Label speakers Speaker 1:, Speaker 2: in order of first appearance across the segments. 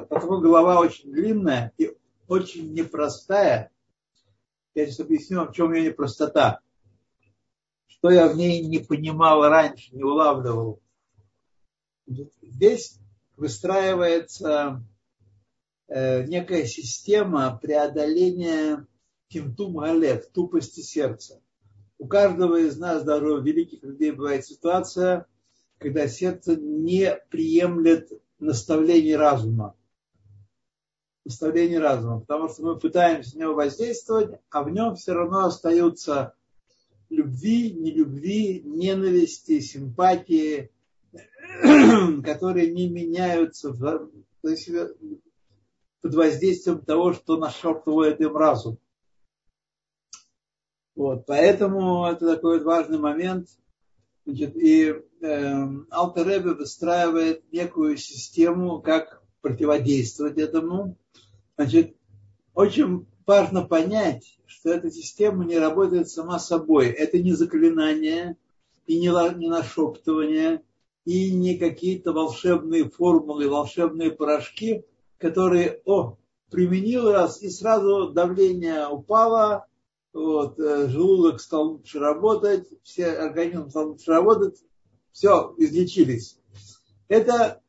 Speaker 1: потому голова очень длинная и очень непростая. Я сейчас объясню вам, в чем ее непростота. Что я в ней не понимал раньше, не улавливал. Здесь выстраивается э, некая система преодоления кимтум галев, тупости сердца. У каждого из нас, даже у великих людей, бывает ситуация, когда сердце не приемлет наставлений разума. Наставление разума. Потому что мы пытаемся на него воздействовать, а в нем все равно остаются любви, нелюбви, ненависти, симпатии, которые не меняются в, под воздействием того, что нашептывает им разум. Вот, поэтому это такой важный момент. Значит, и э, Алтеребе выстраивает некую систему, как противодействовать этому. Значит, очень важно понять, что эта система не работает сама собой. Это не заклинание и не, не нашептывание, и не какие-то волшебные формулы, волшебные порошки, которые, о, применил раз, и сразу давление упало, вот, э, желудок стал лучше работать, все организм стал лучше работать, все, излечились. Это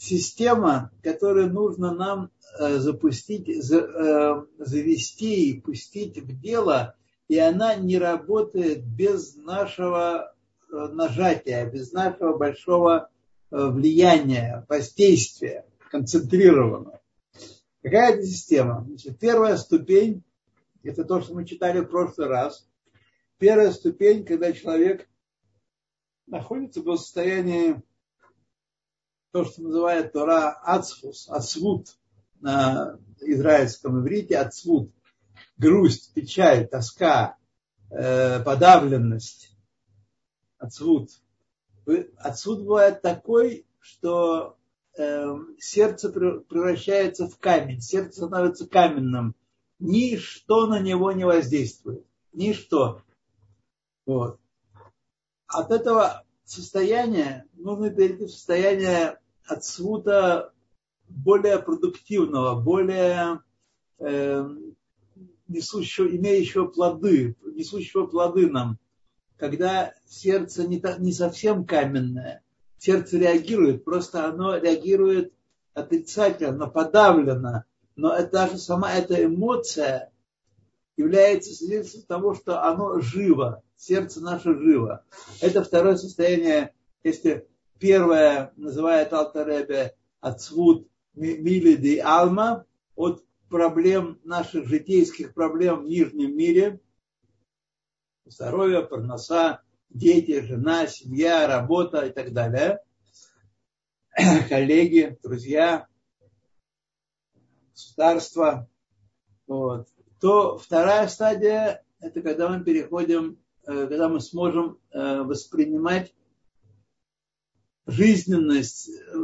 Speaker 1: система, которую нужно нам э, запустить, э, завести и пустить в дело, и она не работает без нашего нажатия, без нашего большого влияния, воздействия, концентрированного. Какая это система? Значит, первая ступень это то, что мы читали в прошлый раз. Первая ступень, когда человек находится в состоянии, то, что называют Тора ацфус, ацвут на израильском иврите, ацвут, грусть, печаль, тоска, э, подавленность, ацвут. Ацвут бывает такой, что э, сердце превращается в камень, сердце становится каменным, ничто на него не воздействует. Ничто. Вот. От этого состояния нужно перейти в состояние отсвута более продуктивного, более э, несущего, имеющего плоды, несущего плоды нам, когда сердце не, не совсем каменное, сердце реагирует, просто оно реагирует отрицательно, подавлено, но это, даже сама эта эмоция является свидетельством того, что оно живо, сердце наше живо. Это второе состояние, если первое называет Алтаребе отсвут милиди алма, от проблем наших житейских проблем в нижнем мире, здоровье, парноса, дети, жена, семья, работа и так далее, коллеги, друзья, государства, вот, то вторая стадия – это когда мы переходим, э, когда мы сможем э, воспринимать жизненность, э,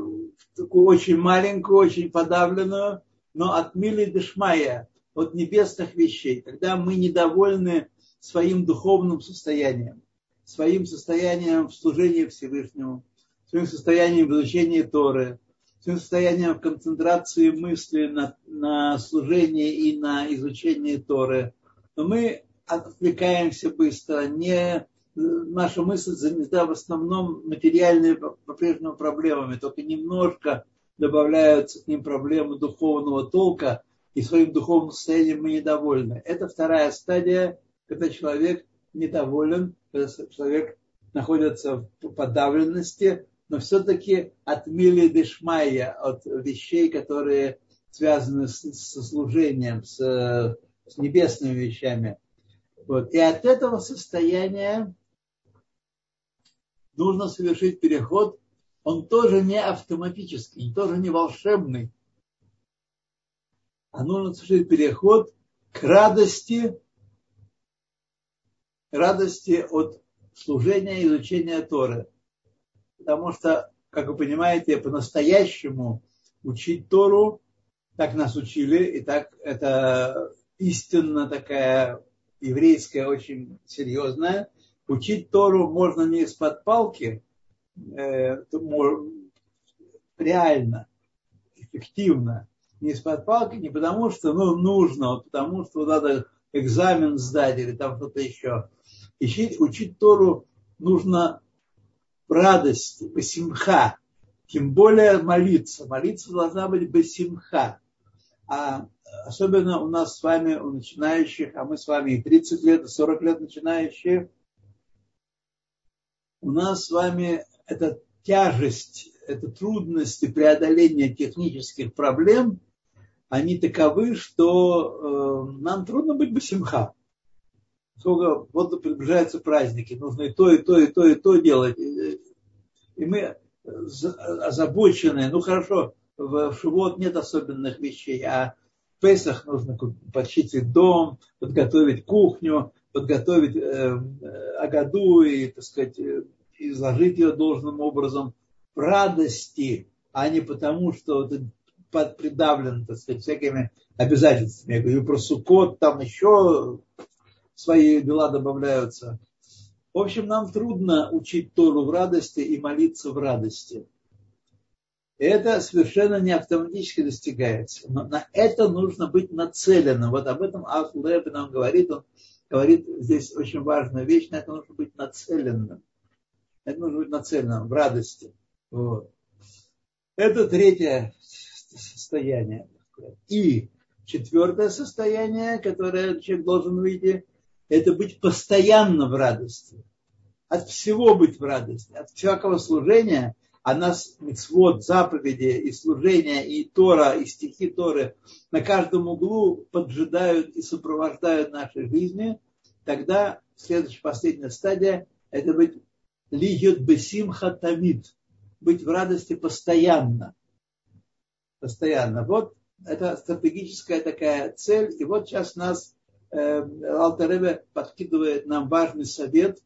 Speaker 1: такую очень маленькую, очень подавленную, но от мили дешмая, от небесных вещей, когда мы недовольны своим духовным состоянием, своим состоянием в служении Всевышнему, своим состоянием в изучении Торы, своим состоянием концентрации мысли на, на служение и на изучение Торы, но мы отвлекаемся быстро, не, наша мысль занята в основном материальными по-прежнему проблемами, только немножко добавляются к ним проблемы духовного толка, и своим духовным состоянием мы недовольны. Это вторая стадия, когда человек недоволен, когда человек находится в подавленности, но все-таки от мили дешмая, от вещей, которые связаны с, со служением, с, с небесными вещами. Вот. И от этого состояния нужно совершить переход. Он тоже не автоматический, тоже не волшебный. А нужно совершить переход к радости, радости от служения и изучения Торы потому что, как вы понимаете, по-настоящему учить Тору, так нас учили, и так это истинно такая еврейская, очень серьезная. Учить Тору можно не из-под палки, э, реально. фиктивно. Не из-под палки, не потому что ну, нужно, а потому что надо экзамен сдать или там что-то еще. Учить, учить Тору нужно в радости, басимха. Тем более молиться. Молиться должна быть басимха. А особенно у нас с вами, у начинающих, а мы с вами и 30 лет, и 40 лет начинающие, у нас с вами эта тяжесть, эта трудности преодоления технических проблем, они таковы, что э, нам трудно быть басимха. Сколько вот приближаются праздники, нужно и то, и то, и то, и то делать. И мы озабочены, ну хорошо, в Шивот нет особенных вещей, а в Песах нужно почистить дом, подготовить кухню, подготовить э, Агаду и, так сказать, э, изложить ее должным образом в радости, а не потому, что ты придавлен, так сказать, всякими обязательствами. Я говорю про Сукот, там еще свои дела добавляются. В общем, нам трудно учить Тору в радости и молиться в радости. Это совершенно не автоматически достигается. Но на это нужно быть нацеленным. Вот об этом Афл нам говорит. Он говорит здесь очень важную вещь. На это нужно быть нацеленным. Это нужно быть нацеленным в радости. Вот. Это третье состояние. И четвертое состояние, которое человек должен выйти, это быть постоянно в радости. От всего быть в радости. От всякого служения – а нас мецвод, заповеди и служения, и Тора, и стихи Торы на каждом углу поджидают и сопровождают нашей жизни, тогда следующая, последняя стадия – это быть льет бесим хатамид, быть в радости постоянно. Постоянно. Вот это стратегическая такая цель. И вот сейчас нас э, Алтаребе подкидывает нам важный совет,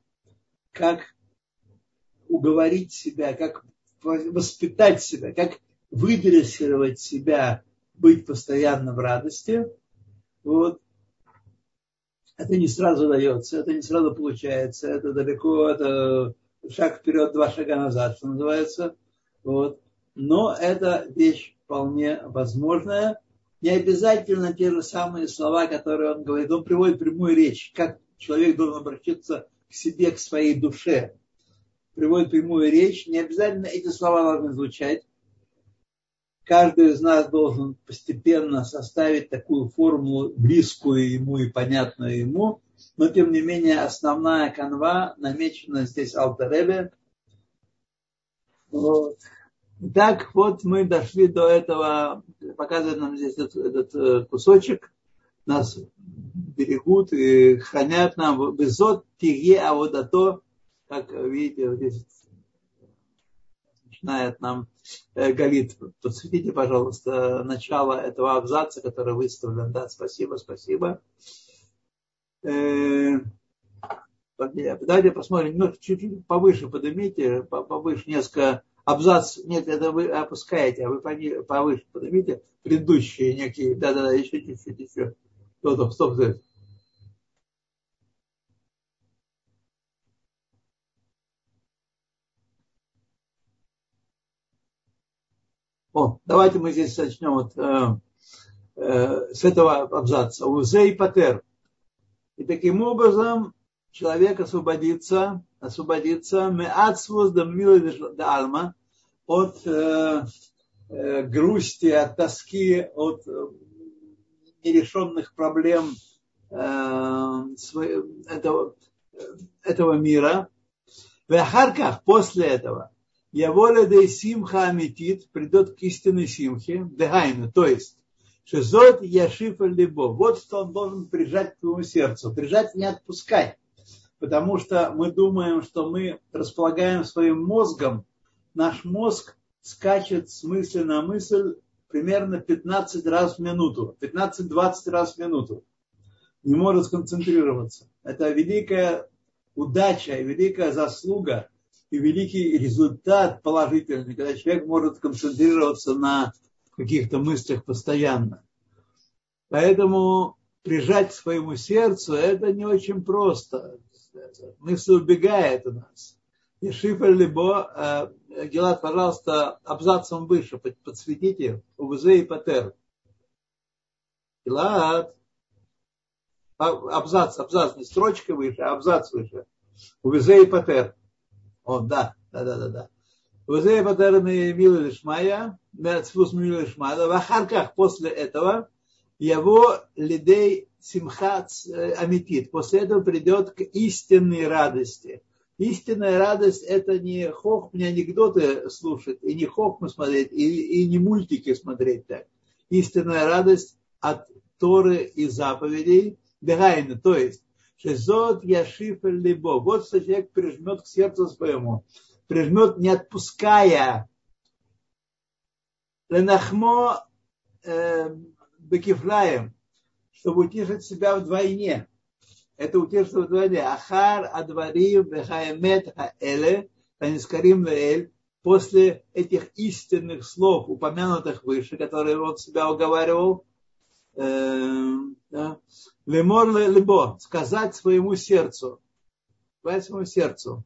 Speaker 1: как уговорить себя, как воспитать себя, как выдрессировать себя, быть постоянно в радости. Вот. Это не сразу дается, это не сразу получается, это далеко, это шаг вперед, два шага назад, что называется. Вот. Но это вещь вполне возможная. Не обязательно те же самые слова, которые он говорит. Он приводит прямую речь, как человек должен обратиться к себе, к своей душе приводит прямую речь, не обязательно эти слова должны звучать. Каждый из нас должен постепенно составить такую формулу, близкую ему и понятную ему, но тем не менее основная канва намечена здесь Алтаребе. Вот. Так вот мы дошли до этого, показывает нам здесь этот, этот э, кусочек, нас берегут и хранят нам везот тиге аводато как видите, вот здесь начинает нам э, Галит. Подсветите, пожалуйста, начало этого абзаца, который выставлен. Да, спасибо, спасибо. Э, давайте посмотрим, ну, чуть-чуть повыше поднимите, повыше несколько абзац, нет, это вы опускаете, а вы повыше поднимите предыдущие некие, да-да-да, еще чуть-чуть, еще. Стоп, стоп, стоп. О, давайте мы здесь начнем вот, э, э, с этого абзаца. Узе и патер. И таким образом человек освободится, освободится меацвус да да альма от э, э, грусти, от тоски, от э, нерешенных проблем э, своего, этого, этого мира. В Ахарках, после этого, я воля да симха аметит придет к истинной симхе, дегайну, то есть, шизот яшифа либо. Вот что он должен прижать к твоему сердцу. Прижать не отпускать. Потому что мы думаем, что мы располагаем своим мозгом. Наш мозг скачет с мысли на мысль примерно 15 раз в минуту. 15-20 раз в минуту. Не может сконцентрироваться. Это великая удача великая заслуга – и великий результат положительный, когда человек может концентрироваться на каких-то мыслях постоянно. Поэтому прижать к своему сердцу это не очень просто. Мысль убегает у нас. Ешифер либо, э, Гелат, пожалуйста, абзацем выше, подсветите, УВЗ и Патер. Гелат, а, абзац, абзац, не строчка выше, а абзац выше. УВЗ и Патер. О, да, да, да, да, да. УВЗ и Патер милы лишмая, мецфус милы в после этого, его лидей симхат амитит. После этого придет к истинной радости. Истинная радость это не хох, мне анекдоты слушать, и не хохму смотреть, и, и не мультики смотреть так. Истинная радость от Торы и заповедей, Дегайна, то есть, Шезот Яшиф Либо. Вот что человек прижмет к сердцу своему, прижмет не отпуская. Ленахмо э, чтобы утешить себя вдвойне. Это утешится вдвойне. Ахар Адварим Бехаемет Хаэле Танискарим Леэль после этих истинных слов, упомянутых выше, которые он себя уговаривал, э, лемор лебо, сказать своему сердцу, сказать своему сердцу.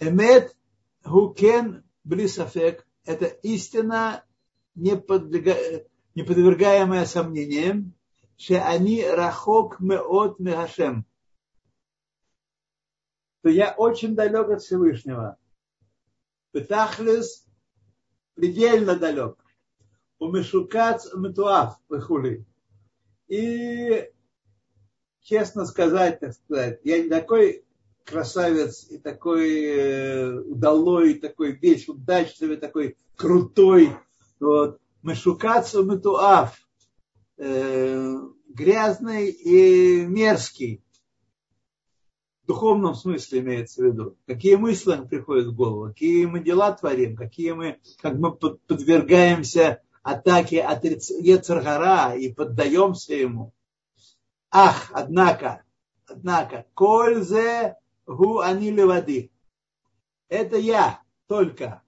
Speaker 1: Эмет гукен блисафек, это истина, не, подвергаемая сомнениям, что они рахок меот мегашем, то я очень далек от Всевышнего. Петахлис предельно далек. У Мешукац Метуав выхули. И честно сказать, так сказать, я не такой красавец и такой э, удалой, такой весь удачливый, такой крутой. Вот. Мешукацу метуав. Э, грязный и мерзкий. В духовном смысле имеется в виду. Какие мысли приходят в голову, какие мы дела творим, какие мы, как мы подвергаемся атаке отриц... Ецаргара и поддаемся ему. Ах, однако, однако, кользе гу они левады. Это я только.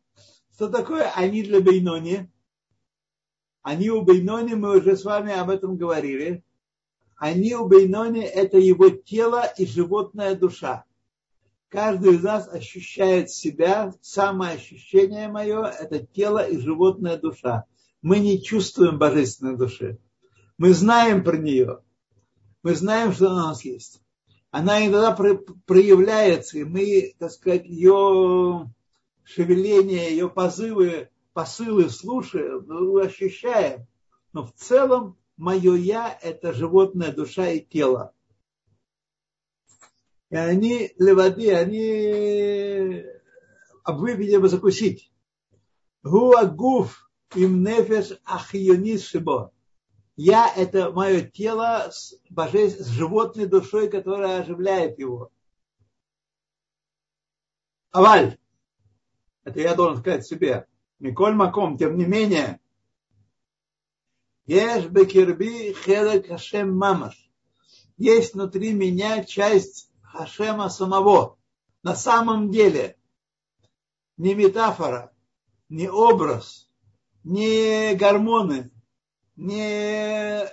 Speaker 1: Что такое они для Бейнони? Они у Бейнони, мы уже с вами об этом говорили. Они у Бейнони – это его тело и животная душа. Каждый из нас ощущает себя, самое ощущение мое – это тело и животная душа мы не чувствуем божественной души. Мы знаем про нее. Мы знаем, что она у нас есть. Она иногда проявляется, и мы, так сказать, ее шевеление, ее позывы, посылы слушаем, мы ощущаем. Но в целом мое я – это животная душа и тело. И они, левады, они обвывели закусить. Гуагуф им нефеш ахионис шибо. Я – это мое тело с, божеств... с животной душой, которая оживляет его. Аваль. Это я должен сказать себе. Миколь Маком, тем не менее, Еш бекирби хелек Хашем мамаш. Есть внутри меня часть Хашема самого. На самом деле. Не метафора, не образ, не гормоны, не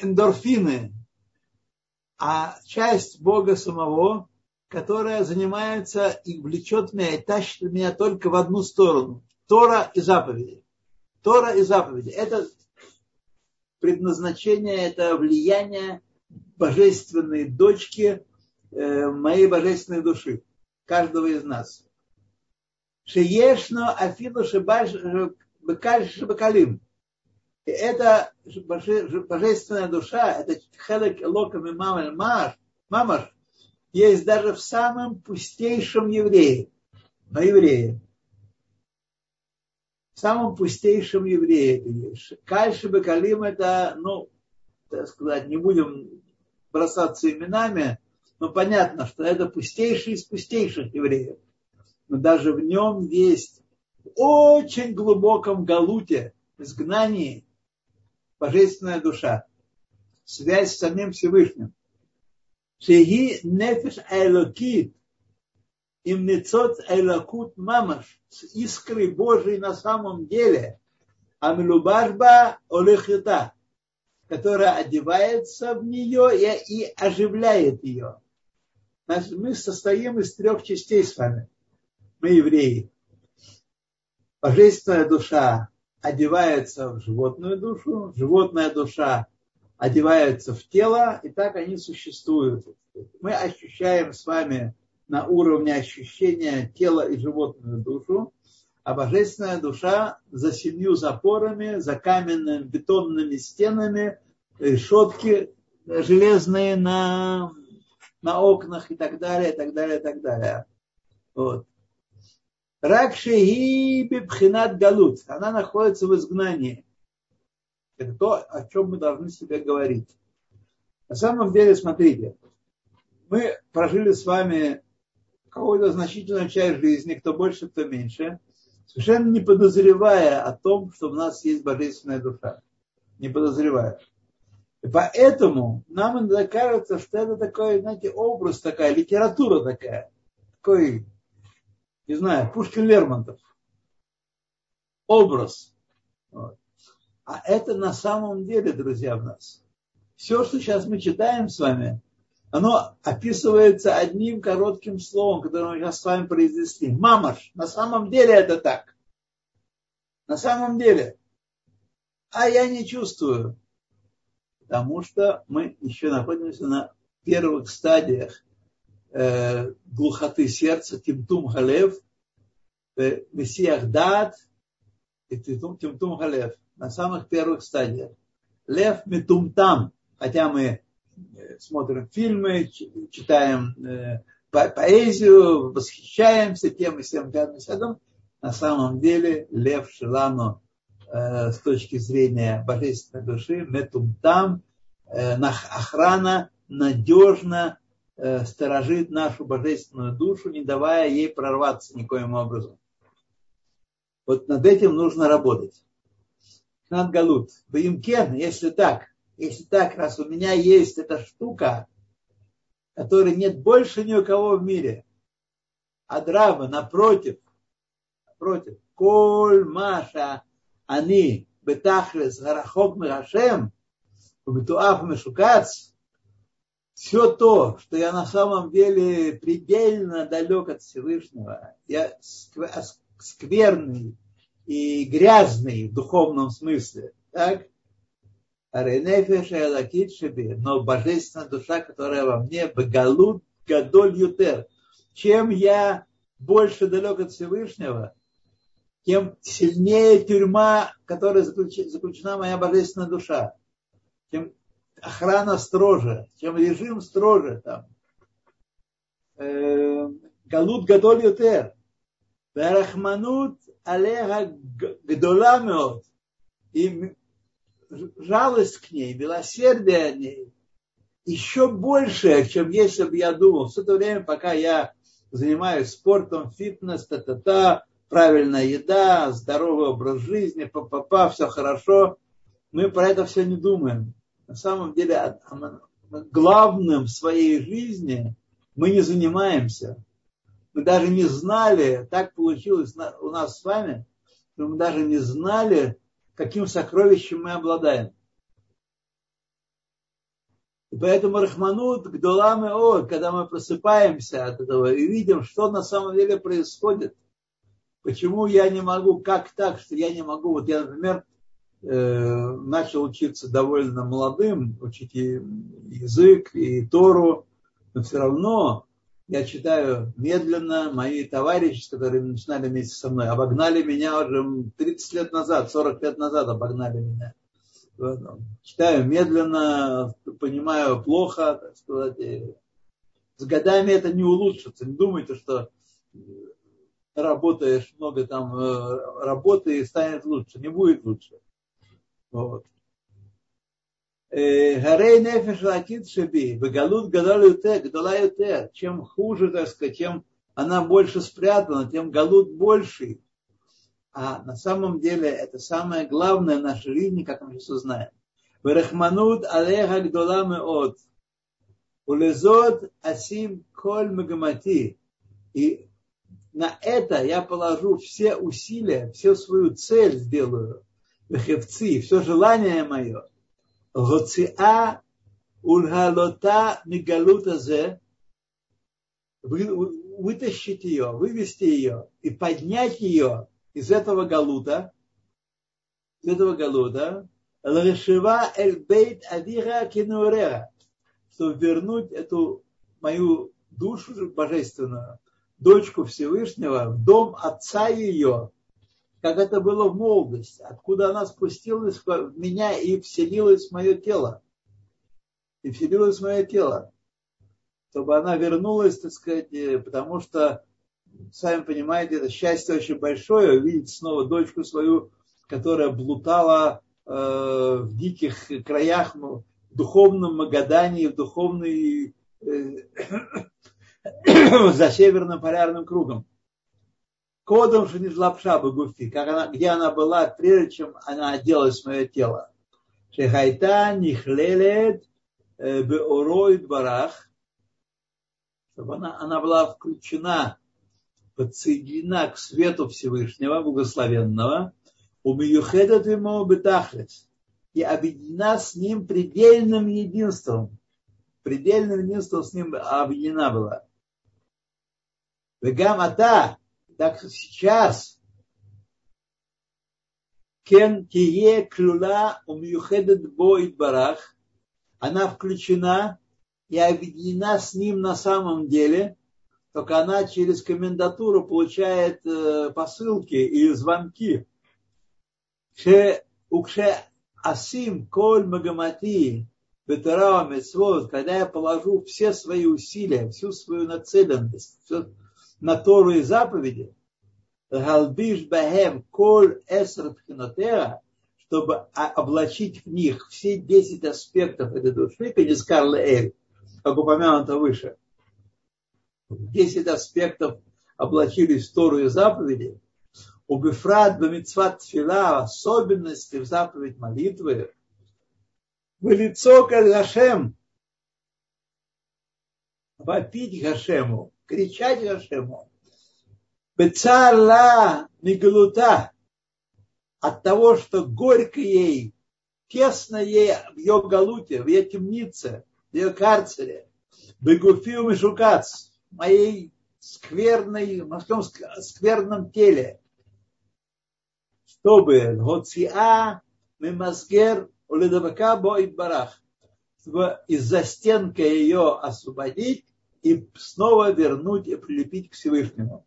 Speaker 1: эндорфины, а часть Бога самого, которая занимается и влечет меня, и тащит меня только в одну сторону. Тора и заповеди. Тора и заповеди. Это предназначение, это влияние божественной дочки э, моей божественной души, каждого из нас. Шеешно афину шибаш Бекалим. И это божественная душа, это хелек локами мамаш, мамаш, есть даже в самом пустейшем еврее, на еврее. В самом пустейшем еврее. Кальши Бекалим это, ну, так сказать, не будем бросаться именами, но понятно, что это пустейший из пустейших евреев. Но даже в нем есть очень глубоком галуте, изгнании, божественная душа, связь с самим Всевышним. Шеги нефиш айлокит, им нецот айлокут мамаш, с искрой Божией на самом деле, амилубарба олехита, которая одевается в нее и, оживляет ее. Мы состоим из трех частей с вами – мы евреи. Божественная душа одевается в животную душу, животная душа одевается в тело, и так они существуют. Мы ощущаем с вами на уровне ощущения тела и животную душу, а божественная душа за семью запорами, за каменными бетонными стенами, решетки железные на, на окнах и так далее, и так далее, и так далее. Вот. Ракши бибхинат галут. Она находится в изгнании. Это то, о чем мы должны себе говорить. На самом деле, смотрите, мы прожили с вами какую-то значительную часть жизни, кто больше, кто меньше, совершенно не подозревая о том, что у нас есть божественная душа. Не подозревая. И поэтому нам иногда кажется, что это такой, знаете, образ такая, литература такая. Такой не знаю, Пушкин Лермонтов. Образ. Вот. А это на самом деле, друзья, в нас. Все, что сейчас мы читаем с вами, оно описывается одним коротким словом, которое мы сейчас с вами произнесли. Мамаш. На самом деле это так. На самом деле. А я не чувствую. Потому что мы еще находимся на первых стадиях э, глухоты сердца, тимтум халев, э, мессиях дат и тимтум халев на самых первых стадиях. Лев метумтам, хотя мы э, смотрим фильмы, читаем э, поэзию, восхищаемся тем и всем пятым садом, на самом деле лев Шилану с точки зрения божественной души, метумтам, охрана надежно Э, сторожит нашу божественную душу, не давая ей прорваться никоим образом. Вот над этим нужно работать. Над Галут. Баимкен, если так, если так, раз у меня есть эта штука, которой нет больше ни у кого в мире, а драма напротив, напротив, коль маша они бетахлес гарахок мирашем, бетуав мешукац, все то, что я на самом деле предельно далек от Всевышнего, я скверный и грязный в духовном смысле, так? но божественная душа, которая во мне, багалут гадоль ютер. Чем я больше далек от Всевышнего, тем сильнее тюрьма, которая заключена моя божественная душа. Тем охрана строже, чем режим строже там. Э, галут гадоль ютер. Верахманут алега гдола меот. И жалость к ней, милосердие о ней еще больше, чем если бы я думал. Все это время, пока я занимаюсь спортом, фитнес, та-та-та, правильная еда, здоровый образ жизни, па-па-па, все хорошо. Мы про это все не думаем на самом деле главным в своей жизни мы не занимаемся. Мы даже не знали, так получилось у нас с вами, что мы даже не знали, каким сокровищем мы обладаем. И поэтому Рахманут Гдулам О, когда мы просыпаемся от этого и видим, что на самом деле происходит, почему я не могу, как так, что я не могу, вот я, например, начал учиться довольно молодым, учить и язык, и Тору, но все равно я читаю медленно. Мои товарищи, которые начинали вместе со мной, обогнали меня уже 30 лет назад, 40 лет назад обогнали меня. Читаю медленно, понимаю плохо, так сказать. С годами это не улучшится. Не думайте, что работаешь много там э, работы и станет лучше. Не будет лучше. Вот. הרי נפש אלוקית שבי, בגלות גדול יותר, גדולה. Чем хуже, так сказать, чем она больше спрятана, тем галут больший. А на самом деле это самое главное в нашей жизни, как мы сейчас узнаем. והרחמנות עליה גדולה מאוד. ולזאת אשים כל מגמתי. И на это я положу все усилия, всю свою цель сделаю вехевци, все желание мое, ульгалота мигалута зе, вытащить ее, вывести ее и поднять ее из этого галута, из этого галута, Лрешива эль бейт авира кинурера, чтобы вернуть эту мою душу божественную, дочку Всевышнего, в дом отца ее, как это было в молодости, откуда она спустилась в меня и вселилась в мое тело. И вселилась в мое тело. Чтобы она вернулась, так сказать, э, потому что, сами понимаете, это счастье очень большое, увидеть снова дочку свою, которая блутала э, в диких краях, в духовном Магадании, в духовной э, за северным полярным кругом. Кодом Шанижлапша Багуфи, как она, где она была, прежде чем она оделась в мое тело. Шехайта Нихлелет э, Беороид Барах, чтобы она, она была включена, подсоединена к свету Всевышнего, Благословенного, у Миюхедат ему Бетахлес, и объединена с ним предельным единством. Предельным единством с ним объединена была. Вегамата, так сейчас, кен тие клюла умюхедет боит барах, она включена и объединена с ним на самом деле, только она через комендатуру получает э, посылки или звонки. Укше асим коль магамати ветерава когда я положу все свои усилия, всю свою нацеленность, все, на Тору и заповеди, галбиш бахем коль эср чтобы облачить в них все 10 аспектов этой души, Пенискар Эль, как упомянуто выше. 10 аспектов облачились в Тору и заповеди. У Бифрат Бамитсват Тфила особенности в заповедь молитвы. В лицо Гашем. Вопить Гашему кричать Гашему. Бецарла мигалута от того, что горько ей, тесно ей в ее галуте, в ее темнице, в ее карцере. Бегуфиу мишукац, моей скверной, в моем скверном теле. Чтобы гоциа мимасгер уледавака бо барах, из-за стенка ее освободить и снова вернуть и прилепить к Всевышнему.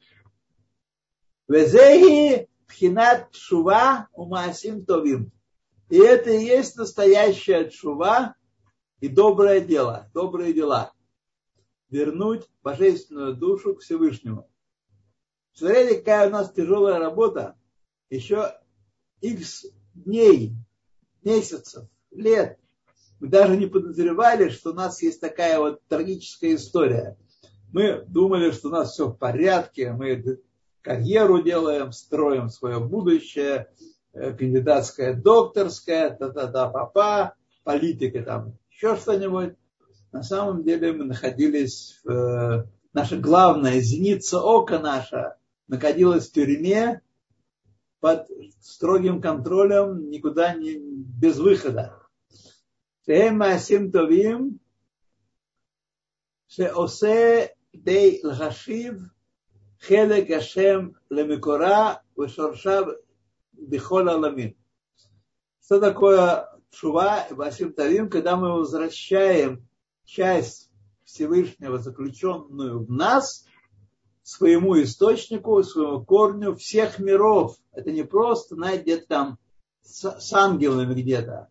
Speaker 1: Везеги пхинат шува умасим товим. И это и есть настоящая шува и доброе дело, добрые дела. Вернуть божественную душу к Всевышнему. Смотрите, какая у нас тяжелая работа. Еще x дней, месяцев, лет мы даже не подозревали, что у нас есть такая вот трагическая история. Мы думали, что у нас все в порядке, мы карьеру делаем, строим свое будущее, э, кандидатская, докторская, та-та-та, папа, политика там, еще что-нибудь. На самом деле мы находились, в, э, наша главная зеница ока наша находилась в тюрьме под строгим контролем, никуда не, без выхода. שהם מעשים טובים שעושה כדי להשיב חלק השם למקורה ושורשיו בכל העולמים. Что такое Шува и Басим Тавим, когда мы возвращаем часть Всевышнего, заключенную в нас, своему источнику, своему корню всех миров. Это не просто, знаете, где-то там с, с ангелами где-то,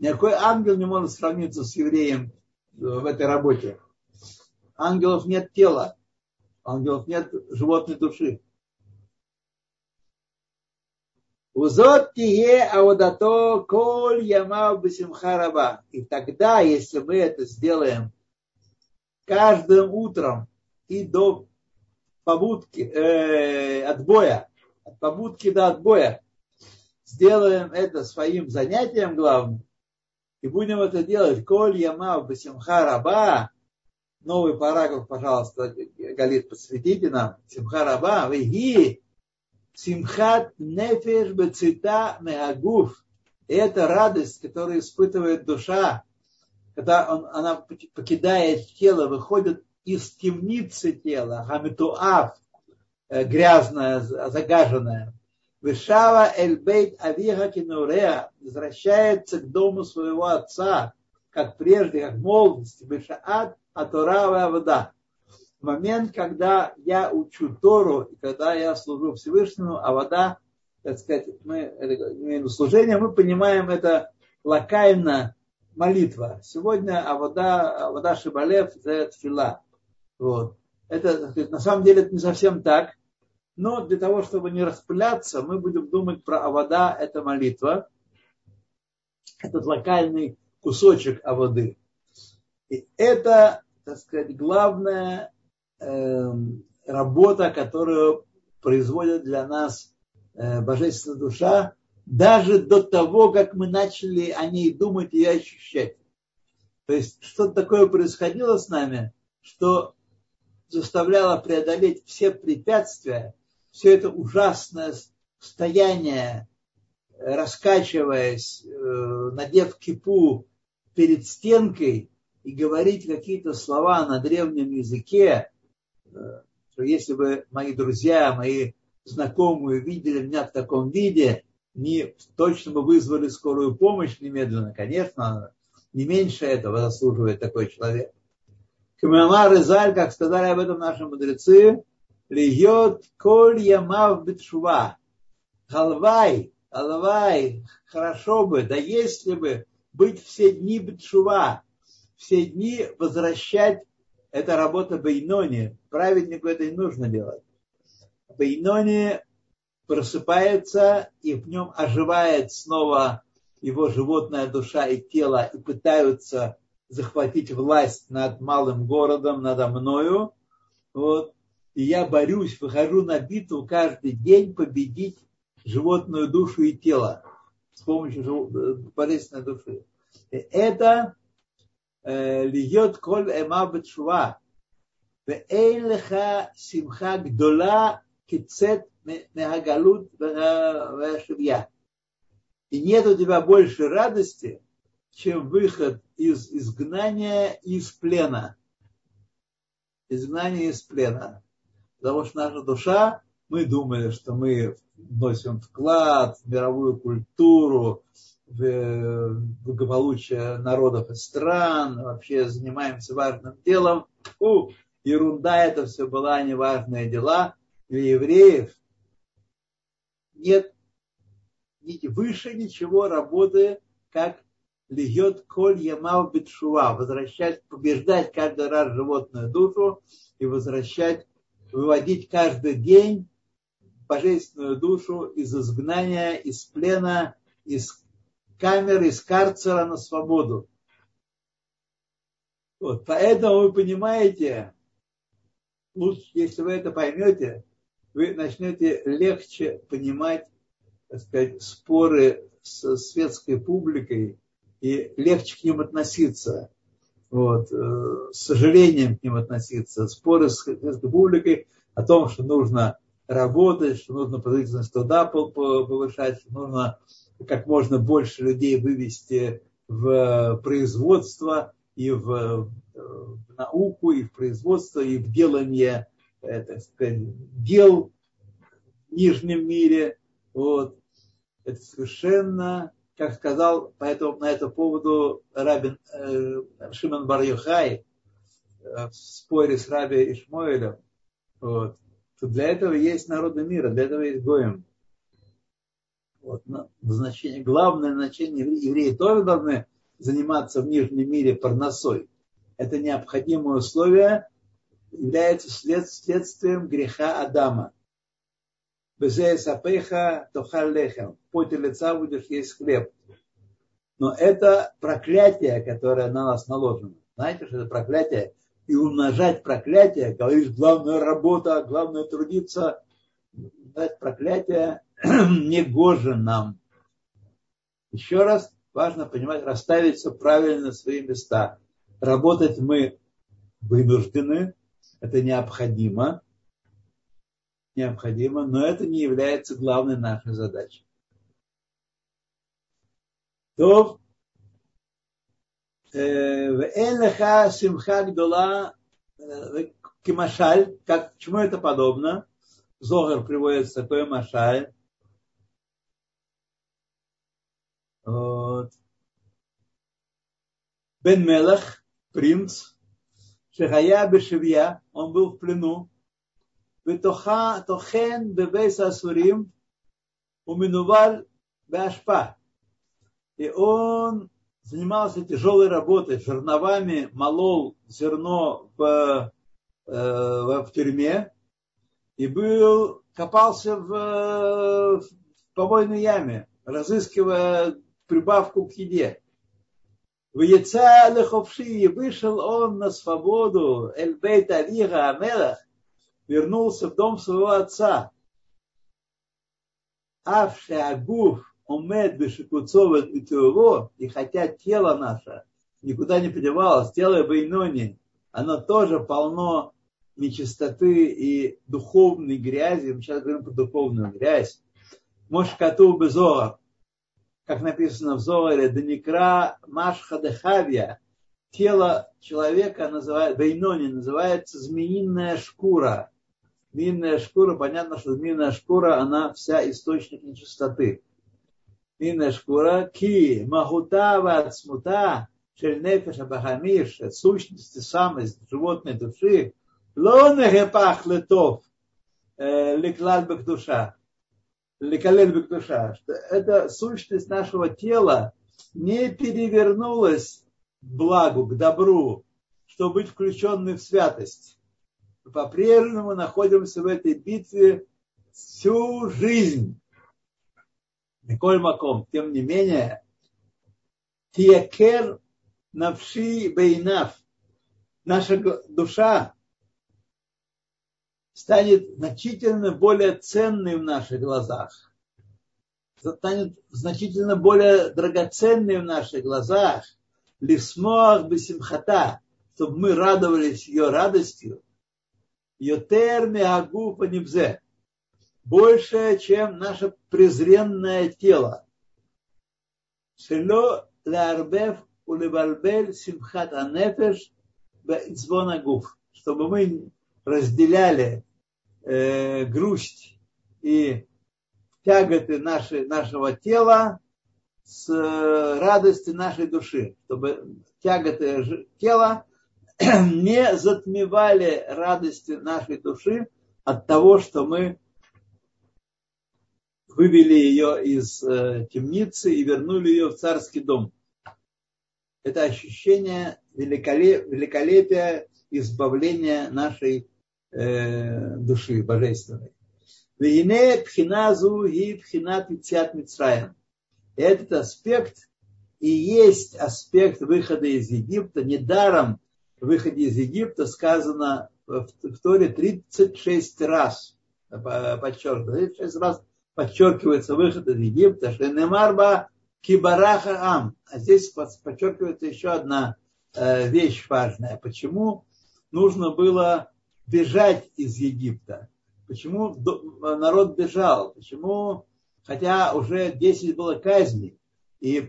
Speaker 1: Никакой ангел не может сравниться с евреем в этой работе. Ангелов нет тела. Ангелов нет животной души. Узот аудато коль ямав бисимхараба. И тогда, если мы это сделаем каждым утром и до побудки, э, отбоя, от побудки до отбоя, сделаем это своим занятием главным, и будем это делать. Коль ямав басимха раба. Новый параграф, пожалуйста, Галит, посвятите нам. Симха раба. Веги симхат нефеш бецита меагуф. Это радость, которую испытывает душа, когда он, она покидает тело, выходит из темницы тела, хамитуав, э, грязная, загаженная, Вышава Эльбейт Авиха Кинуреа возвращается к дому своего отца, как прежде, как в молодости, Вышаат Атурава Авда. В момент, когда я учу Тору, и когда я служу Всевышнему, а вода, так сказать, мы, имеем служение, мы понимаем это локально молитва. Сегодня Авода, Авода Шибалев, это фила. Вот. Это, на самом деле, это не совсем так. Но для того, чтобы не распыляться, мы будем думать про Авода, это молитва. Этот локальный кусочек Аводы. И это, так сказать, главная э, работа, которую производит для нас э, Божественная душа, даже до того, как мы начали о ней думать и ощущать. То есть что-то такое происходило с нами, что заставляло преодолеть все препятствия, все это ужасное состояние, раскачиваясь, э, надев кипу перед стенкой и говорить какие-то слова на древнем языке, э, что если бы мои друзья, мои знакомые видели меня в таком виде, не точно бы вызвали скорую помощь немедленно, конечно, не меньше этого заслуживает такой человек. Камамар и Заль, как сказали об этом наши мудрецы, льет коль ямав битшува. Халвай, халвай, хорошо бы, да если бы быть все дни битшува, все дни возвращать, это работа Бейнони, праведнику это не нужно делать. Бейнони просыпается, и в нем оживает снова его животная душа и тело, и пытаются захватить власть над малым городом, надо мною. Вот И я борюсь, выхожу на битву каждый день победить животную душу и тело с помощью божественной души. И это э, льет коль эма бетшува. ואין לך שמחה גדולה кицет мегагалут вешевья. И нет у тебя больше радости, чем выход из изгнания из плена. Изгнание из плена. Потому что наша душа, мы думали, что мы вносим вклад в мировую культуру, в благополучие народов и стран, вообще занимаемся важным делом. У, ерунда это все была, неважные дела для евреев нет выше ничего работы, как льет коль ямав битшува, возвращать, побеждать каждый раз животную душу и возвращать, выводить каждый день божественную душу из изгнания, из плена, из камеры, из карцера на свободу. Вот, поэтому вы понимаете, лучше, если вы это поймете, вы начнете легче понимать, так сказать, споры с светской публикой и легче к ним относиться. Вот, э, с сожалением к ним относиться. Споры с светской публикой о том, что нужно работать, что нужно производительность труда повышать, что нужно как можно больше людей вывести в производство и в, в науку, и в производство, и в делание Э, так сказать, дел в нижнем мире. Вот. Это совершенно, как сказал по этому, на это поводу Рабин, э, Шимон бар э, в споре с Раби Ишмоэлем, вот, то для этого есть народы мира, для этого есть Гоем. Вот, значение, главное значение евреи тоже должны заниматься в нижнем мире парносой. Это необходимое условие является след, следствием греха Адама. Безея сапеха тохал лехем. В поте лица будешь есть хлеб. Но это проклятие, которое на нас наложено. Знаете, что это проклятие? И умножать проклятие, говоришь, главная работа, главное трудиться. Дать проклятие не гоже нам. Еще раз важно понимать, расставить все правильно на свои места. Работать мы вынуждены, это необходимо, необходимо, но это не является главной нашей задачей. То э, в Элеха Симха Гдула э, Кимашаль, как, чему это подобно? Зогар приводит такой машаль. Вот. Бен Мелах, принц, Шехая Бешевья, он был в плену, Тохен Бебейс Асурим, Уминуваль Башпа. И он занимался тяжелой работой, жерновами молол зерно в, э, в тюрьме и был, копался в, в помойной яме, разыскивая прибавку к еде. В яйца леховши вышел он на свободу, Эльбейт Авига Амелах, вернулся в дом своего отца. Авше Агуф умед бешикуцовет и теово, и хотя тело наше никуда не подевалось, тело Бейнони, оно тоже полно нечистоты и духовной грязи. Мы сейчас говорим про духовную грязь. Мошкату безоар, как написано в Зоаре, Даникра Машхадехавья, тело человека называет, Бейнони называется змеиная шкура. Змеиная шкура, понятно, что змеиная шкура, она вся источник нечистоты. Змеиная шкура, ки, махута, вацмута, шельнефеша бахамиш, сущности, самость животной души, лонеге пах летов, леклад душа лекалель бектуша, что эта сущность нашего тела не перевернулась к благу, к добру, чтобы быть включенной в святость. Мы по-прежнему находимся в этой битве всю жизнь. Николь Маком, тем не менее, Тиекер навши бейнав, наша душа станет значительно более ценной в наших глазах, станет значительно более драгоценной в наших глазах, лисмоах бесимхата, чтобы мы радовались ее радостью, йотер меагу панибзе, больше, чем наше презренное тело. Шело ларбев улебальбель симхат анефеш бецвонагуф, чтобы мы разделяли э, грусть и тяготы нашей, нашего тела с э, радостью нашей души, чтобы тяготы тела не затмевали радости нашей души от того, что мы вывели ее из э, темницы и вернули ее в царский дом. Это ощущение великолепия избавления нашей э, души божественной. Вине пхиназу и пхинат ицят Мицраем. Этот аспект и есть аспект выхода из Египта. Недаром выходе из Египта сказано в Торе 36 раз подчеркивается, 36 раз подчеркивается выход из Египта, что Немарба Кибараха Ам. А здесь подчеркивается еще одна э, вещь важная. Почему нужно было бежать из Египта. Почему народ бежал? Почему, хотя уже 10 было казней, и э,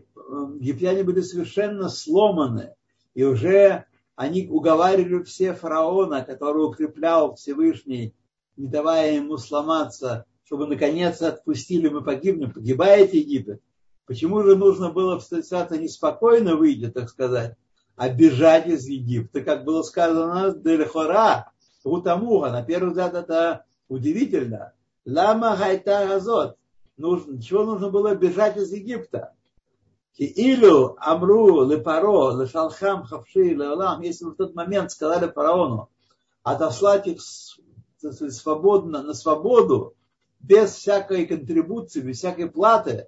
Speaker 1: египтяне были совершенно сломаны, и уже они уговаривали все фараона, который укреплял Всевышний, не давая ему сломаться, чтобы наконец отпустили, мы погибнем, погибает Египет. Почему же нужно было в ситуации неспокойно выйти, так сказать, а бежать из Египта, как было сказано, Дельхора, Гутамуха, на первый взгляд это удивительно. Лама хайта газот. Нужно, чего нужно было бежать из Египта? Илю Амру Лепаро Лешалхам Хавши Леолам, если бы в тот момент сказали фараону отослать их свободно, на свободу, без всякой контрибуции, без всякой платы,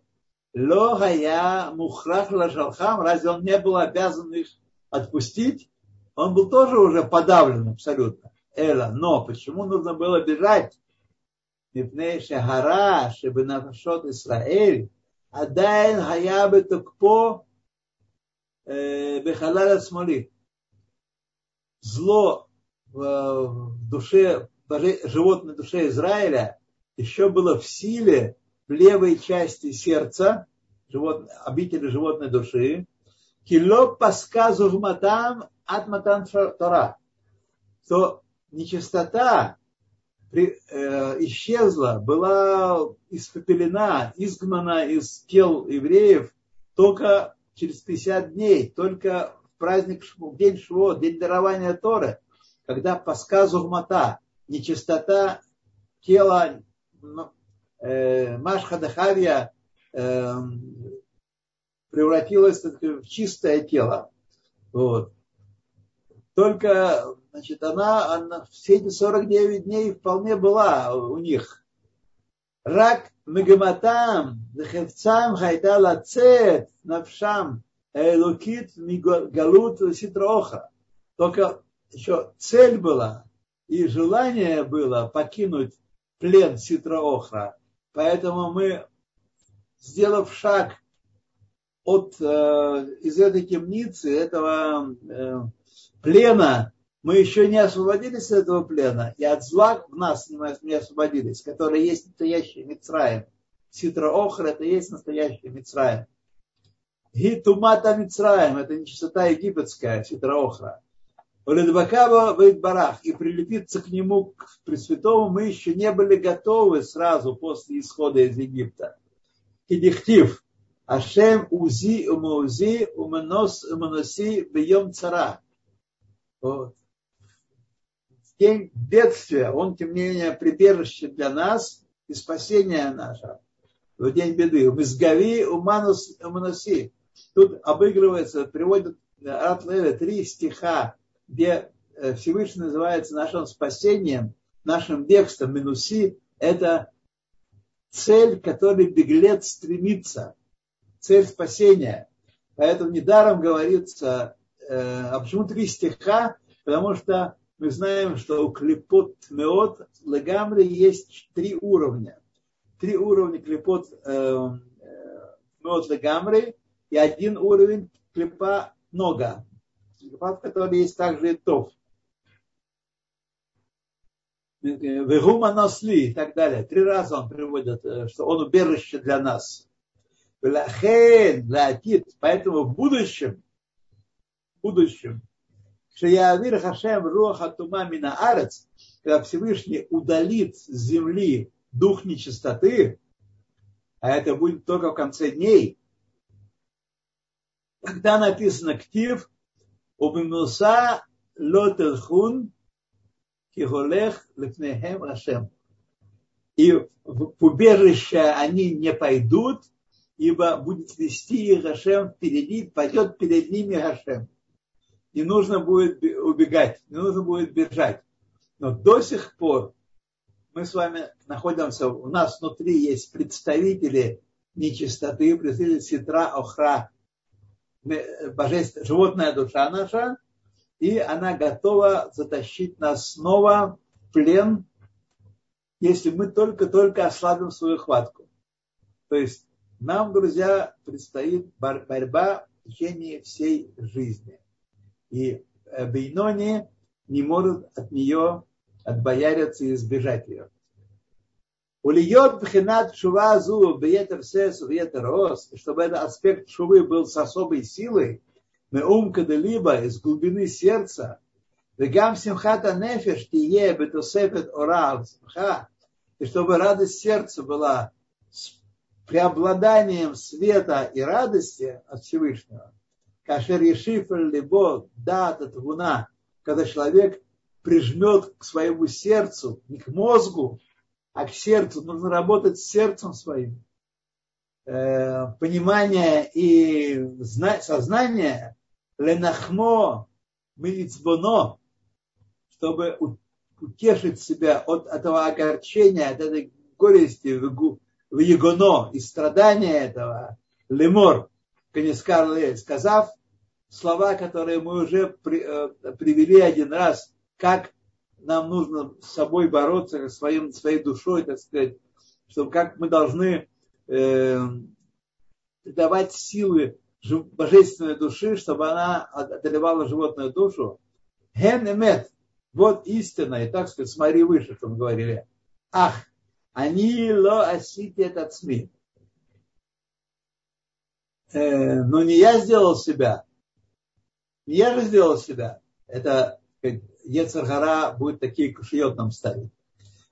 Speaker 1: Лога Я Мухрах Лешалхам, разве он не был обязан их отпустить? Он был тоже уже подавлен абсолютно. Эла, но почему нужно было бежать? Мипнейша гара, чтобы нашел Израиль, עדיין היה בתוקפו בחלל השמאלי. Зло в душе, животной душе Израиля еще было в силе в левой части сердца, живот, обители животной души, кило паска зужматам от матан Тора что нечистота э, ишчезла, была испепелена, изгнана из тел евреев только через 50 дней, только в праздник, день Шво, день дарования Торы, когда по сказу Мата нечистота тела э, Машхадахавия э, превратилась в чистое тело. Вот. Только значит, она, она все эти 49 дней вполне была у них. Рак мегаматам, захевцам хайта лацет, навшам, элукит галут ситроха. Только еще цель была и желание было покинуть плен ситроохра. Поэтому мы, сделав шаг от, э, из этой темницы, этого э, плена, мы еще не освободились от этого плена, и от зла в нас не освободились, которые есть настоящий Мицраем. Ситра Охра это есть настоящий Мицраем. Гитумата Мицраем это нечистота египетская, Ситра Охра. Улидбакаба Барах и прилепиться к нему, к Пресвятому, мы еще не были готовы сразу после исхода из Египта. Кедихтив. Ашем узи умаузи уманос уманоси бьем цара. Вот день бедствия, он, тем не менее, прибежище для нас и спасение наше в день беды. Мизгави уманус уманоси. Тут обыгрывается, приводит от Леве три стиха, где э, Всевышний называется нашим спасением, нашим бегством. Минуси – это цель, к которой беглец стремится, цель спасения. Поэтому недаром говорится, э, а почему три стиха? Потому что мы знаем, что у клепот меот легамри есть три уровня. Три уровня клепот э, э, меот легамри и один уровень клепа нога. Клепа, в которой есть также и тов. Вегума насли и так далее. Три раза он приводит, э, что он убежище для нас. Поэтому в будущем, в будущем Шиявир Хашем Руаха Тума Мина Арец, когда Всевышний удалит с земли дух нечистоты, а это будет только в конце дней, когда написано «Ктив», «Убимуса лотелхун кихолех лифнехем Рашем». И в убежище они не пойдут, ибо будет вести их Хашем впереди, пойдет перед ними Хашем не нужно будет убегать, не нужно будет бежать. Но до сих пор мы с вами находимся, у нас внутри есть представители нечистоты, представители ситра, охра, божественная, животная душа наша, и она готова затащить нас снова в плен, если мы только-только ослабим свою хватку. То есть нам, друзья, предстоит борьба в течение всей жизни. И э, Бейнони не может от нее отбояриться и избежать ее. Улиот бхинат шува зу беетер сес беетер ос, чтобы этот аспект шувы был с особой силой, мы ум либо из глубины сердца, вегам симхата нефеш тие бетусепет ора смха, и чтобы радость сердца была с преобладанием света и радости от Всевышнего, Кашер Ешифель Либо Дата Твуна, когда человек прижмет к своему сердцу, не к мозгу, а к сердцу, нужно работать с сердцем своим. Э, понимание и сознание ленахмо милицбоно, чтобы утешить себя от этого огорчения, от этой горести в егоно и страдания этого. Лемор, Канискар сказав слова, которые мы уже э, привели один раз, как нам нужно с собой бороться, своим, своей душой, так сказать, чтобы как мы должны э, давать силы божественной души, чтобы она одолевала животную душу. Ген эмет, вот истина, и так сказать, смотри выше, что мы говорили. Ах, они ло асити этот СМИ. Э, но не я сделал себя, не я же сделал себя. Это Ецаргара будет такие кушиот нам ставить.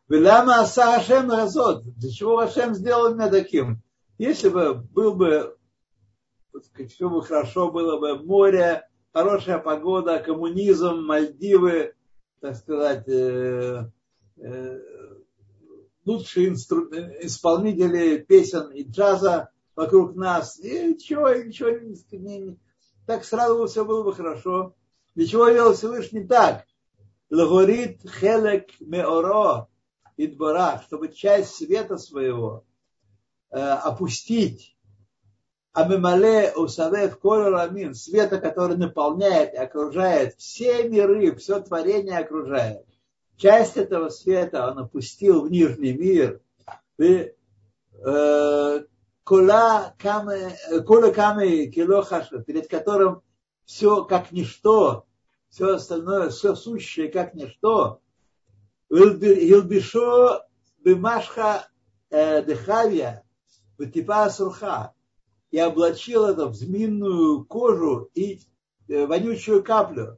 Speaker 1: Веляма аса Ашем разот. Для чего Ашем сделал меня таким? Если бы был бы, все бы хорошо было бы, море, хорошая погода, коммунизм, Мальдивы, так сказать, э, э, лучшие инстру... исполнители песен и джаза вокруг нас. И ничего, ничего не, не, так сразу все было бы хорошо. Для чего вел Всевышний так? Лагорит хелек меоро идбара, чтобы часть света своего э, опустить. Амимале усавев колорамин, света, который наполняет и окружает все миры, все творение окружает. Часть этого света он опустил в нижний мир. И, э, кола камы, кола камы кило перед которым все как ничто, все остальное, все сущее как ничто, Илбишо бимашха э, дыхавия, типа сурха, и облачил это в змеиную кожу и э, вонючую каплю.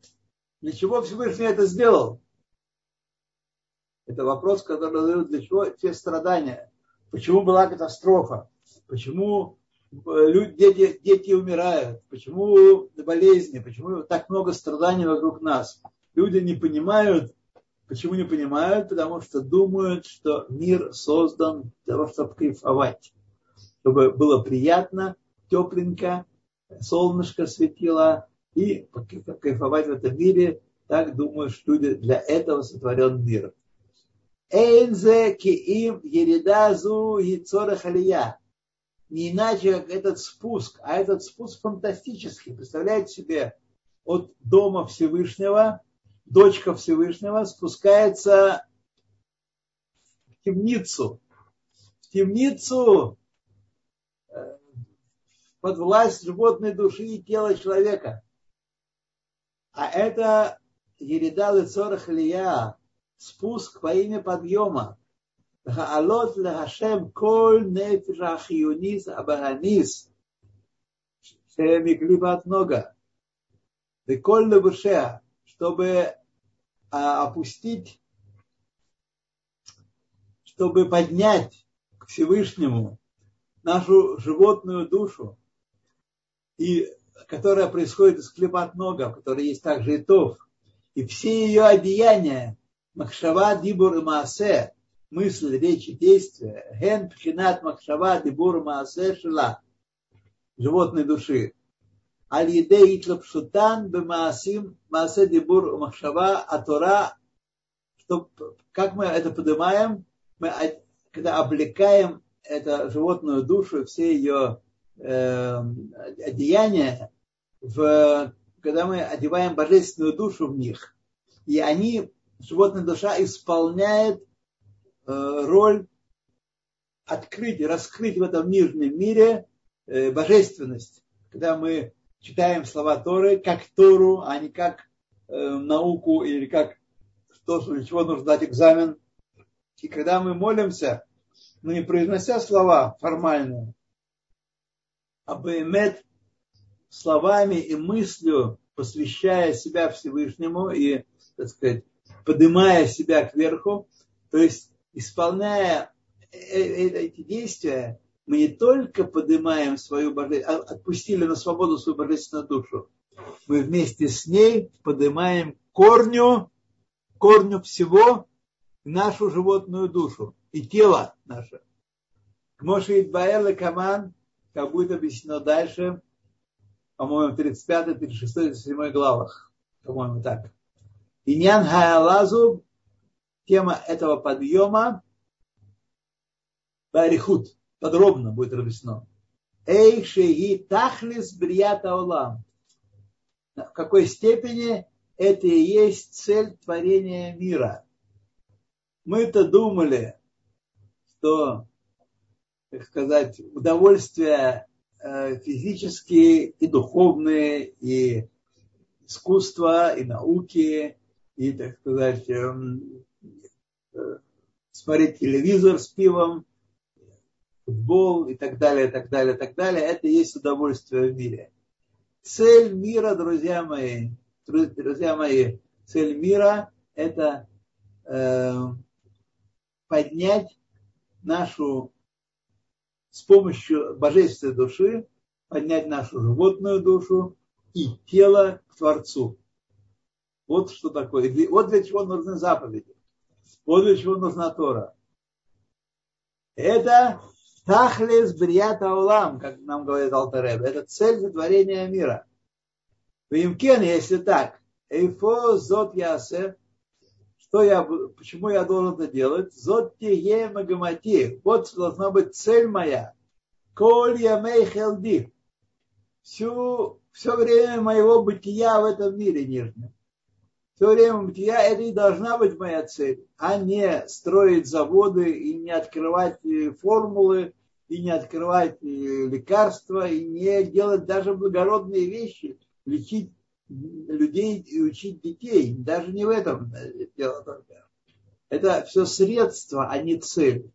Speaker 1: Для чего Всевышний это сделал? Это вопрос, который задают, для чего все страдания. Почему была катастрофа? Почему э, люди, дети, дети умирают? Почему болезни? Почему так много страданий вокруг нас? Люди не понимают, Почему не понимают? Потому что думают, что мир создан для того, чтобы кайфовать. Чтобы было приятно, тепленько, солнышко светило и кайфовать в этом мире. Так думают люди, для этого сотворен мир. Эйнзе киим еридазу яцора халия. Не иначе, как этот спуск, а этот спуск фантастический. Представляете себе, от дома Всевышнего – дочка Всевышнего, спускается в темницу. В темницу э, под власть животной души и тела человека. А это Ерида Лецора Халия, спуск по имя подъема. Гаалот лахашем коль нефиша хионис абаганис. Шеем иглиба от нога. Деколь лебушеа. Чтобы опустить, чтобы поднять к Всевышнему нашу животную душу, и, которая происходит из клепат нога, в которой есть также и тов, и все ее одеяния, махшава, дибур и мысль, речь и действия, Ген, Пхинат, Махшава, Дибур и Маасе, Шила, животной души, Аль-Едей Итлапшутан Бемаасим Маасе Дибур Махшава Атора, что как мы это поднимаем, мы когда облекаем эту животную душу, все ее э, одеяния, в, когда мы одеваем божественную душу в них, и они, животная душа исполняет роль открыть, раскрыть в этом нижнем мире э, божественность. Когда мы читаем слова Торы как Тору, а не как э, науку или как то, для чего нужно дать экзамен. И когда мы молимся, но не произнося слова формальные, а бемет словами и мыслью, посвящая себя Всевышнему и, так сказать, поднимая себя кверху, то есть исполняя э, э, эти действия, мы не только поднимаем свою божественную, а отпустили на свободу свою божественную душу, мы вместе с ней поднимаем корню, корню всего нашу животную душу и тело наше. Кмоши Идбаэр Каман, как будет объяснено дальше, по-моему, 35, 36, 37 главах, по-моему, так. Иньян Хаялазу, тема этого подъема, Барихут, подробно будет разъяснено. Эй шеги тахлис брията олам. В какой степени это и есть цель творения мира. Мы-то думали, что, так сказать, удовольствия э, физические и духовные, и искусство, и науки, и, так сказать, эм, смотреть телевизор с пивом, футбол и так далее, так далее, так далее. Это и есть удовольствие в мире. Цель мира, друзья мои, друзья мои, Цель мира – это э, поднять нашу с помощью божественной души, поднять нашу животную душу и тело к Творцу. Вот что такое. Вот для чего нужны заповеди. Вот для чего нужна Тора. Это тахлес брията улам, как нам говорит Алтареб. Это цель сотворения мира. Вимкен, если так, эйфо зот ясе, что я, почему я должен это делать? Зот тие магамати. Вот должна быть цель моя. Коль ямей хелди. Всю, все время моего бытия в этом мире нижнем все время бытия, это и должна быть моя цель, а не строить заводы и не открывать э, формулы, и не открывать э, лекарства, и не делать даже благородные вещи, лечить людей и учить детей. Даже не в этом э, дело только. Это все средства, а не цель.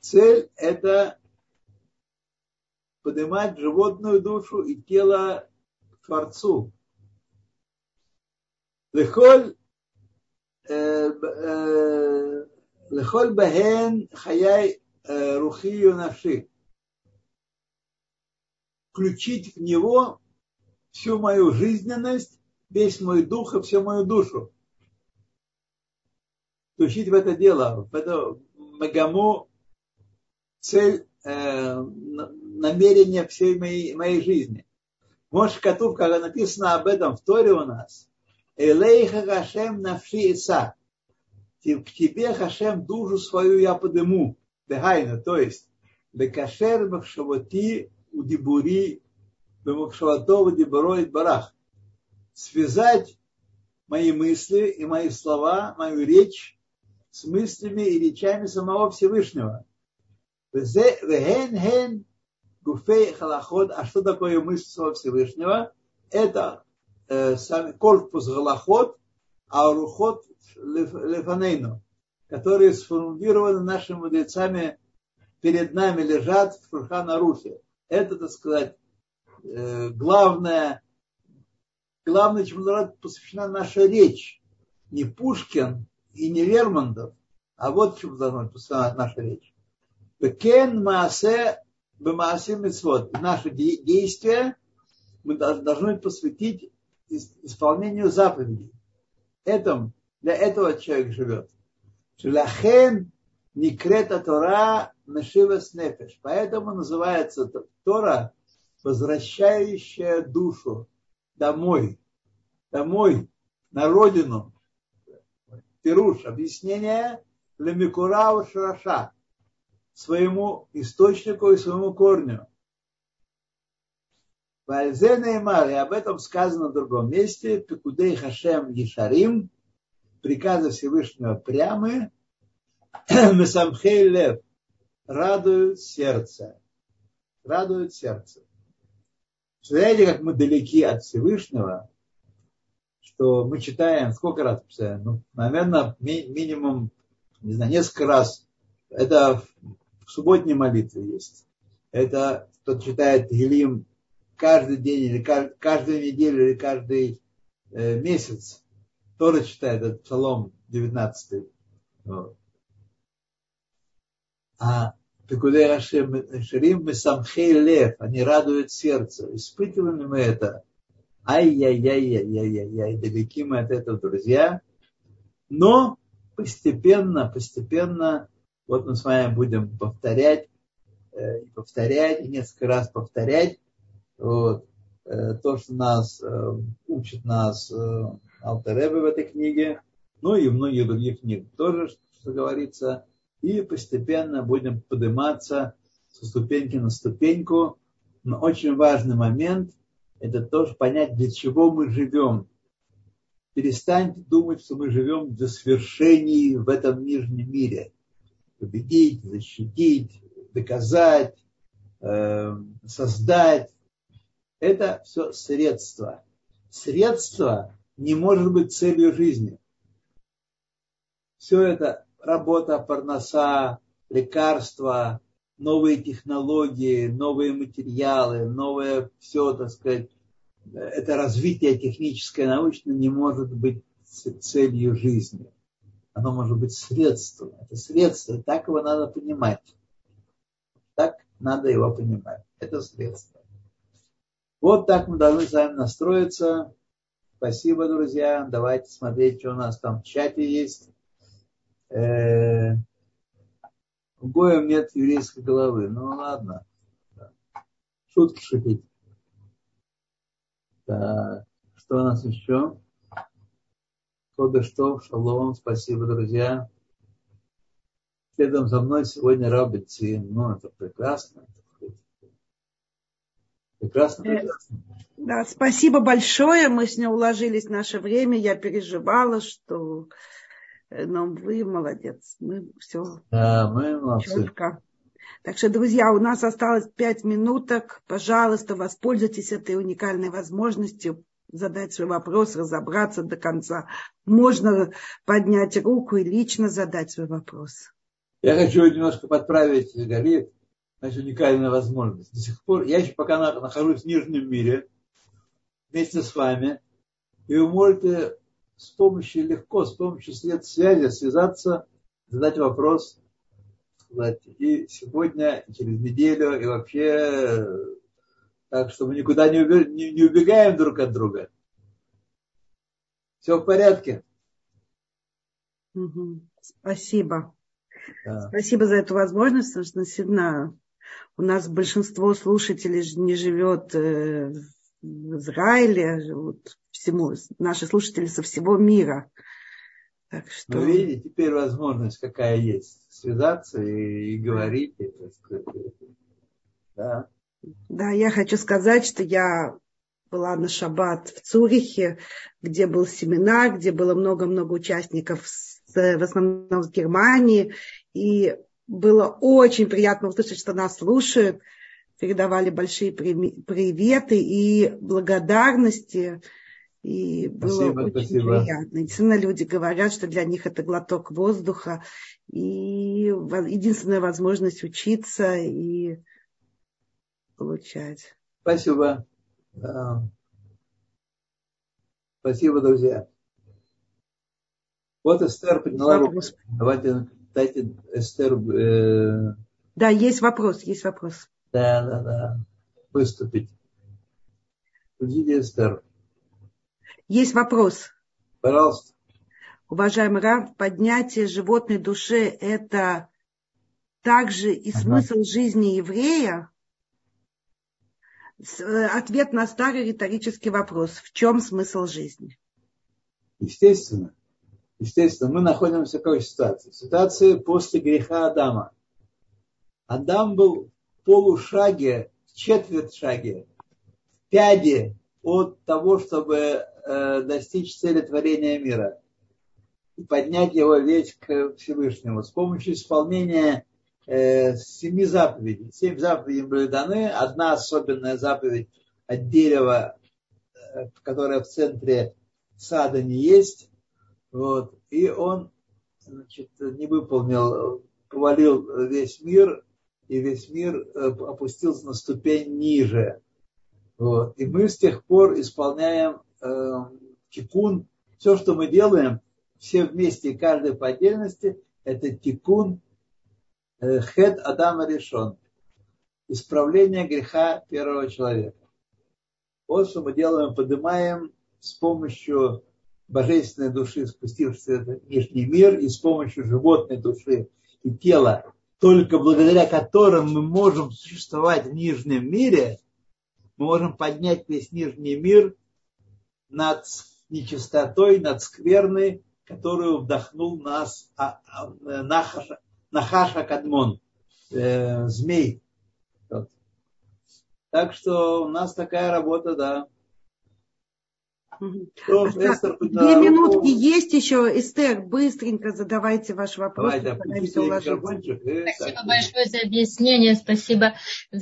Speaker 1: Цель – это поднимать животную душу и тело к Творцу. Лехоль Лехоль Бахен Хаяй Рухию Навши. Включить в него всю мою жизненность, весь мой дух и всю мою душу. Включить в это дело, в эту Магаму цель, э, намерение всей моей, моей жизни. Может, Катув, когда написано об этом в Торе у нас, Элейха Хашем навши ица. К тебе, Хашем, душу свою я подыму. Дехайна, то есть, Бекашер Махшавати у Дибури, Бемахшаватова Дибуроид Барах. Связать мои мысли и мои слова, мою речь с мыслями и речами самого Всевышнего. А что такое мысль самого Всевышнего? Это Э, корпус Галахот, а Рухот Лефанейну, которые сформулированы нашими мудрецами, перед нами лежат в Шурхана Рухе. Это, так сказать, э, главное, главное, чему посвящена наша речь. Не Пушкин и не Лермонтов, а вот чему должна быть посвящена наша речь. Кен Маасе Бемаасе Мецвод. Наши действия мы должны посвятить исполнению заповедей. Этом, для этого человек живет. Шелахен Никрета Тора Нашива Снефеш. Поэтому называется Тора, возвращающая душу домой, домой, на родину. Пируш, объяснение Лемикурау Шраша, своему источнику и своему корню. И об этом сказано в другом месте, Пекудей Хашем Ешарим, приказы Всевышнего прямые, Месамхей Лев, радуют сердце. Радуют сердце. Знаете, как мы далеки от Всевышнего, что мы читаем, сколько раз? Ну, наверное, ми- минимум, не знаю, несколько раз. Это в субботней молитве есть. Это кто читает Гелим каждый день или каждую неделю или каждый э, месяц тоже читает этот псалом 19. Вот. А Пекудей Рашим Ширим мы самхей лев, они радуют сердце. Испытываем ли мы это? Ай-яй-яй-яй-яй-яй, далеки мы от этого, друзья. Но постепенно, постепенно, вот мы с вами будем повторять, э, повторять, и несколько раз повторять, вот. Э, то, что нас э, учит нас э, Алтеребе в этой книге, ну и многие других книг тоже, что говорится, и постепенно будем подниматься со ступеньки на ступеньку. Но очень важный момент – это тоже понять, для чего мы живем. Перестаньте думать, что мы живем для свершений в этом нижнем мире. Победить, защитить, доказать, создать это все средства. Средство не может быть целью жизни. Все это работа, парноса, лекарства, новые технологии, новые материалы, новое все, так сказать, это развитие техническое, научное не может быть целью жизни. Оно может быть средством. Это средство, так его надо понимать. Так надо его понимать. Это средство. Вот так мы должны с вами настроиться. Спасибо, друзья. Давайте смотреть, что у нас там в чате есть. Э, у Гоем нет еврейской головы. Ну ладно. Шутки шутить. Так, что у нас еще? Кода что? Шалом. Спасибо, друзья. Следом за мной сегодня Рабицин. Ну, это прекрасно.
Speaker 2: Прекрасно, э, прекрасно. Да, спасибо большое. Мы с ней уложились в наше время. Я переживала, что э, но вы молодец. Мы все.
Speaker 1: Да, мы молодцы.
Speaker 2: Четко. Так что, друзья, у нас осталось пять минуток. Пожалуйста, воспользуйтесь этой уникальной возможностью задать свой вопрос, разобраться до конца. Можно поднять руку и лично задать свой вопрос.
Speaker 1: Я хочу немножко подправить Галит значит, уникальная возможность. До сих пор, я еще пока нахожусь в нижнем мире, вместе с вами, и вы можете с помощью, легко, с помощью свет связи связаться, задать вопрос, сказать, и сегодня, и через неделю, и вообще, так что мы никуда не, убегаем друг от друга. Все в порядке.
Speaker 2: Спасибо. Да. Спасибо за эту возможность, потому что действительно у нас большинство слушателей не живет э, в Израиле, живут всему, наши слушатели со всего мира.
Speaker 1: Так что... Ну, видите, теперь возможность какая есть, связаться и, и говорить. И,
Speaker 2: да. да, я хочу сказать, что я была на шаббат в Цюрихе, где был семинар, где было много-много участников, с, в основном с Германии, и было очень приятно услышать, что нас слушают. Передавали большие приветы и благодарности. И было спасибо, очень спасибо. приятно. Действительно, люди говорят, что для них это глоток воздуха и единственная возможность учиться и получать.
Speaker 1: Спасибо. Спасибо, друзья. Вот Эстер подняла руку. Давайте дайте Эстер... Э...
Speaker 2: Да, есть вопрос, есть вопрос.
Speaker 1: Да, да, да. Выступить. Ждите Эстер.
Speaker 2: Есть вопрос.
Speaker 1: Пожалуйста.
Speaker 2: Уважаемый Рав, поднятие животной души – это также и ага. смысл жизни еврея? Э, ответ на старый риторический вопрос. В чем смысл жизни?
Speaker 1: Естественно. Естественно, мы находимся в какой ситуации? Ситуации после греха Адама. Адам был в полушаге, в четверть шаге, в пяде от того, чтобы э, достичь цели творения мира и поднять его весь к Всевышнему с помощью исполнения э, семи заповедей. Семь заповедей были даны. Одна особенная заповедь от дерева, э, которая в центре сада не есть. Вот. И он значит, не выполнил, повалил весь мир, и весь мир э, опустился на ступень ниже. Вот. И мы с тех пор исполняем э, тикун. Все, что мы делаем, все вместе, каждый по отдельности, это тикун э, хед Адама решен. Исправление греха первого человека. Вот что мы делаем, поднимаем с помощью божественной души, спустившейся в нижний мир, и с помощью животной души и тела, только благодаря которым мы можем существовать в нижнем мире, мы можем поднять весь нижний мир над нечистотой, над скверной, которую вдохнул нас а, а, Нахаша, Нахаша Кадмон, э, змей. Так что у нас такая работа, да.
Speaker 2: Две минутки есть еще. Эстер, быстренько задавайте ваш вопрос. Давай,
Speaker 3: спасибо большое за объяснение. Спасибо,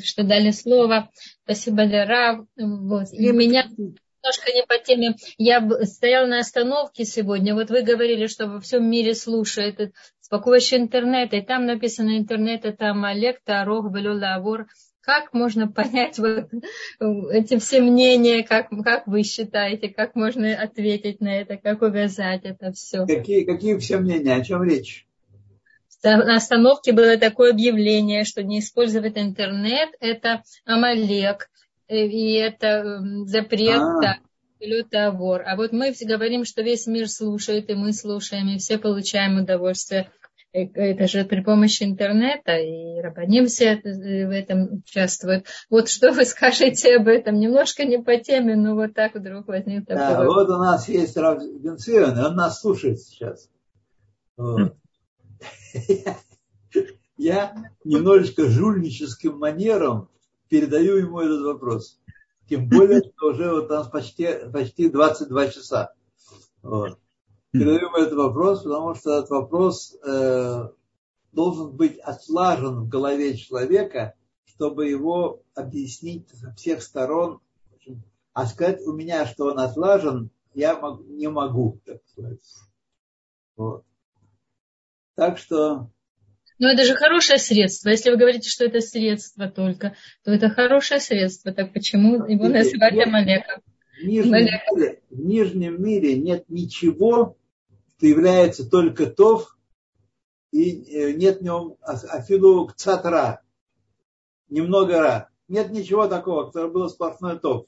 Speaker 3: что дали слово. Спасибо, Лера. Вот. И меня немножко не по теме. Я стояла на остановке сегодня. Вот вы говорили, что во всем мире слушают с интернета. И там написано интернет, там Олег, Тарох, Белюла, Авор как можно понять вот эти все мнения, как, как вы считаете, как можно ответить на это, как увязать это все?
Speaker 1: Какие, какие все мнения, о чем речь?
Speaker 3: На остановке было такое объявление, что не использовать интернет – это Амалек, э, и это эм, запрет а. лютовор. А вот мы говорим, что весь мир слушает, и мы слушаем, и все получаем удовольствие. Э, это же при помощи интернета, и рабаним все в этом участвуют. Вот что вы скажете об этом? Немножко не по теме, но вот так вдруг возник такой.
Speaker 1: Да, вот у нас есть Рав Бенцион, он нас слушает сейчас. Вот. Я немножечко жульническим манером передаю ему этот вопрос. Тем более, что уже вот у нас почти, почти 22 часа. Вот. Передаю ему этот вопрос, потому что этот вопрос э, должен быть отлажен в голове человека, чтобы его объяснить со всех сторон. А сказать у меня, что он отлажен, я не могу, так сказать. Вот. Так что...
Speaker 3: Но это же хорошее средство. Если вы говорите, что это средство только, то это хорошее средство. Так почему его называть Амалеком?
Speaker 1: В нижнем, мире, в нижнем мире нет ничего, что является только тов, и э, нет в нем афилу цатра, немного ра. Нет ничего такого, которое было сплошной тов.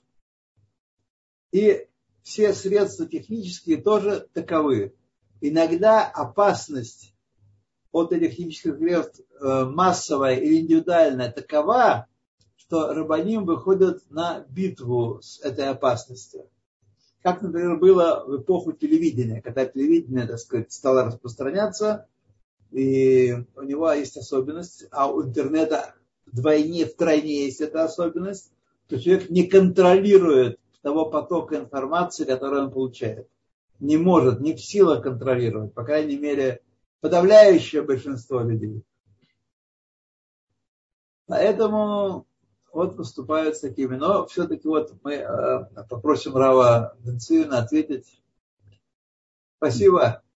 Speaker 1: И все средства технические тоже таковы. Иногда опасность от этих химических средств э, массовая или индивидуальная такова, что рабаним выходят на битву с этой опасностью. Как, например, было в эпоху телевидения, когда телевидение, так сказать, стало распространяться, и у него есть особенность, а у интернета вдвойне, втройне есть эта особенность, то человек не контролирует того потока информации, который он получает. Не может, не в силах контролировать, по крайней мере, подавляющее большинство людей. Поэтому вот поступают с такими. Но все-таки вот мы э, попросим Рава Бенцина ответить. Спасибо.